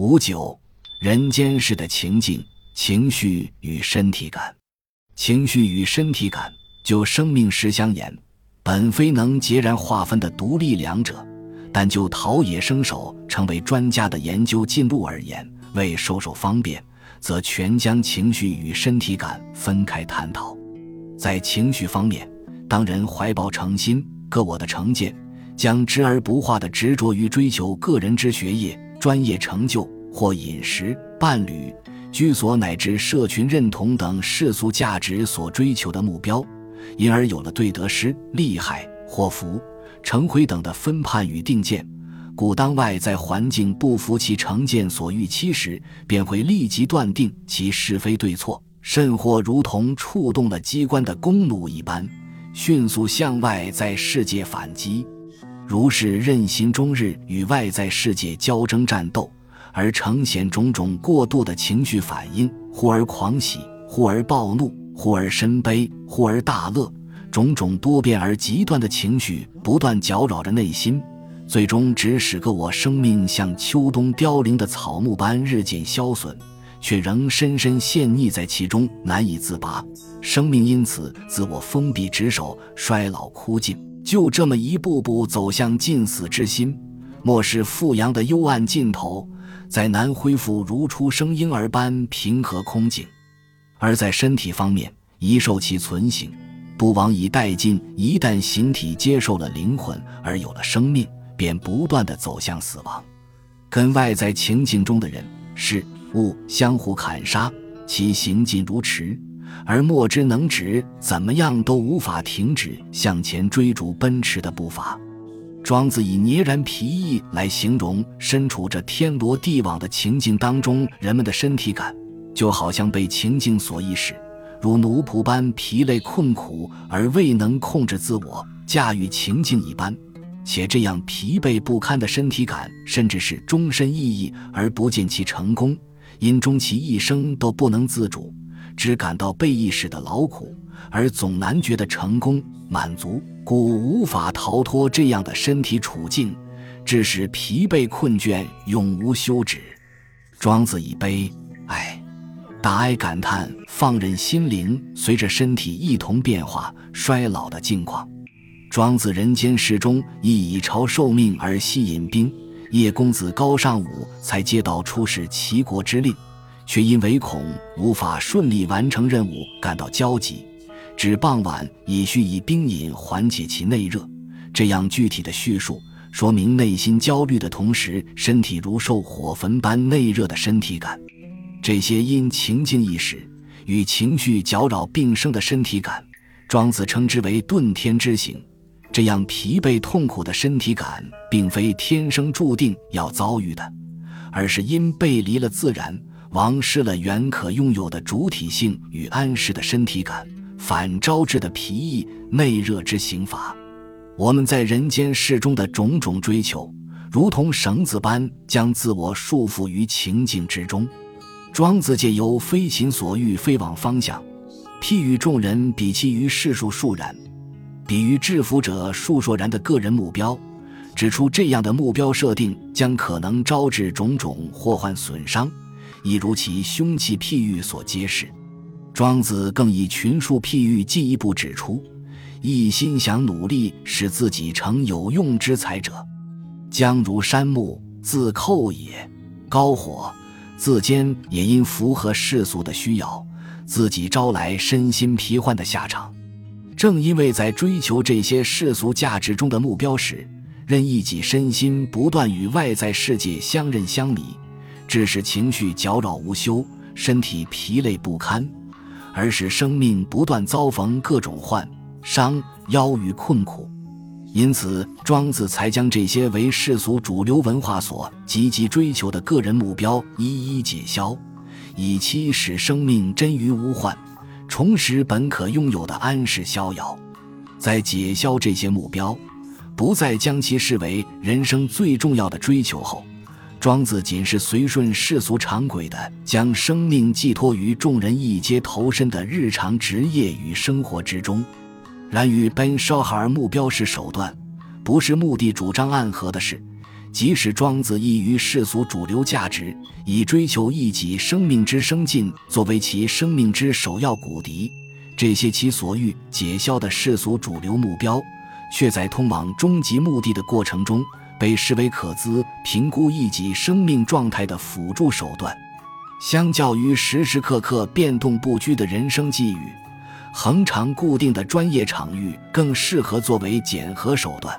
五九，人间世的情境、情绪与身体感，情绪与身体感，就生命实相言，本非能截然划分的独立两者。但就陶冶生手、成为专家的研究进路而言，为收手方便，则全将情绪与身体感分开探讨。在情绪方面，当人怀抱诚心、各我的成见，将执而不化的执着于追求个人之学业、专业成就或饮食、伴侣、居所乃至社群认同等世俗价值所追求的目标，因而有了对得失、利害、祸福、成毁等的分判与定见。故当外在环境不服其成见所预期时，便会立即断定其是非对错，甚或如同触动了机关的弓弩一般，迅速向外在世界反击。如是任心终日与外在世界交争战斗，而呈现种种过度的情绪反应，忽而狂喜，忽而暴怒，忽而深悲，忽而大乐，种种多变而极端的情绪不断搅扰着内心。最终只使个我生命像秋冬凋零的草木般日渐消损，却仍深深陷溺在其中，难以自拔。生命因此自我封闭、执守、衰老、枯尽，就这么一步步走向尽死之心。莫是复阳的幽暗尽头，再难恢复如初生婴儿般平和空静。而在身体方面，一受其存形，不往以殆尽。一旦形体接受了灵魂，而有了生命。便不断的走向死亡，跟外在情境中的人事物相互砍杀，其行进如驰，而莫之能止，怎么样都无法停止向前追逐奔驰的步伐。庄子以捏然皮意来形容身处这天罗地网的情境当中人们的身体感，就好像被情境所役使，如奴仆般疲累困苦而未能控制自我，驾驭情境一般。且这样疲惫不堪的身体感，甚至是终身意义而不见其成功，因终其一生都不能自主，只感到被意识的劳苦，而总难觉得成功满足，故无法逃脱这样的身体处境，致使疲惫困倦永无休止。庄子以悲哀、大哀感叹，放任心灵随着身体一同变化衰老的境况。庄子人间世中，亦以朝受命而吸引兵。叶公子高尚武才接到出使齐国之令，却因唯恐无法顺利完成任务，感到焦急。至傍晚，已需以冰饮缓解其内热。这样具体的叙述，说明内心焦虑的同时，身体如受火焚般内热的身体感。这些因情境意识与情绪搅扰并生的身体感，庄子称之为遁天之行。这样疲惫痛苦的身体感，并非天生注定要遭遇的，而是因背离了自然，亡失了原可拥有的主体性与安适的身体感，反招致的疲役内热之刑罚。我们在人间世中的种种追求，如同绳子般将自我束缚于情境之中。庄子借由飞禽所欲飞往方向，譬喻众人比其于世数数然。比喻制服者述说然的个人目标，指出这样的目标设定将可能招致种种祸患损伤，已如其凶器譬喻所揭示。庄子更以群术譬喻进一步指出：一心想努力使自己成有用之才者，将如山木自寇也；高火自坚也，因符合世俗的需要，自己招来身心疲患的下场。正因为在追求这些世俗价值中的目标时，任一己身心不断与外在世界相认相迷，致使情绪搅扰无休，身体疲累不堪，而使生命不断遭逢各种患伤、夭与困苦。因此，庄子才将这些为世俗主流文化所积极追求的个人目标一一解消，以期使生命臻于无患。重拾本可拥有的安适逍遥，在解消这些目标，不再将其视为人生最重要的追求后，庄子仅是随顺世俗常轨的，将生命寄托于众人一皆投身的日常职业与生活之中。然与 Ben Shahar 目标是手段，不是目的主张暗合的是，即使庄子异于世俗主流价值，以追求一己生命之生进作为其生命之首要骨笛，这些其所欲解消的世俗主流目标，却在通往终极目的的过程中，被视为可资评估一己生命状态的辅助手段。相较于时时刻刻变动不居的人生际遇，恒常固定的专业场域更适合作为检核手段。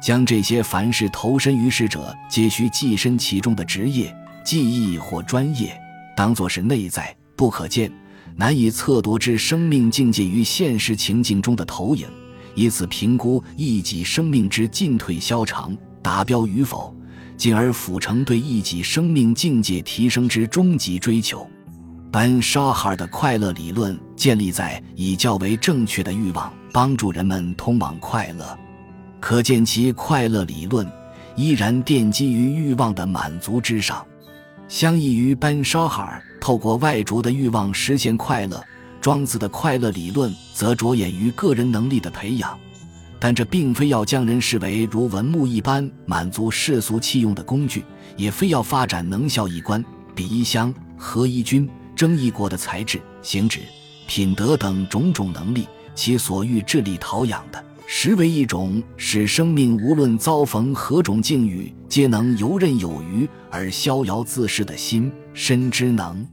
将这些凡是投身于世者皆需寄身其中的职业、技艺或专业，当作是内在不可见、难以测度之生命境界于现实情境中的投影，以此评估一己生命之进退消长、达标与否。进而辅成对一己生命境界提升之终极追求。班沙哈尔的快乐理论建立在以较为正确的欲望帮助人们通往快乐，可见其快乐理论依然奠基于欲望的满足之上。相异于班沙哈尔透过外着的欲望实现快乐，庄子的快乐理论则着眼于个人能力的培养。但这并非要将人视为如文木一般满足世俗器用的工具，也非要发展能效一官、比一乡、合一军、争一国的才智、行止、品德等种种能力，其所欲致力陶养的，实为一种使生命无论遭逢何种境遇，皆能游刃有余而逍遥自适的心身之能。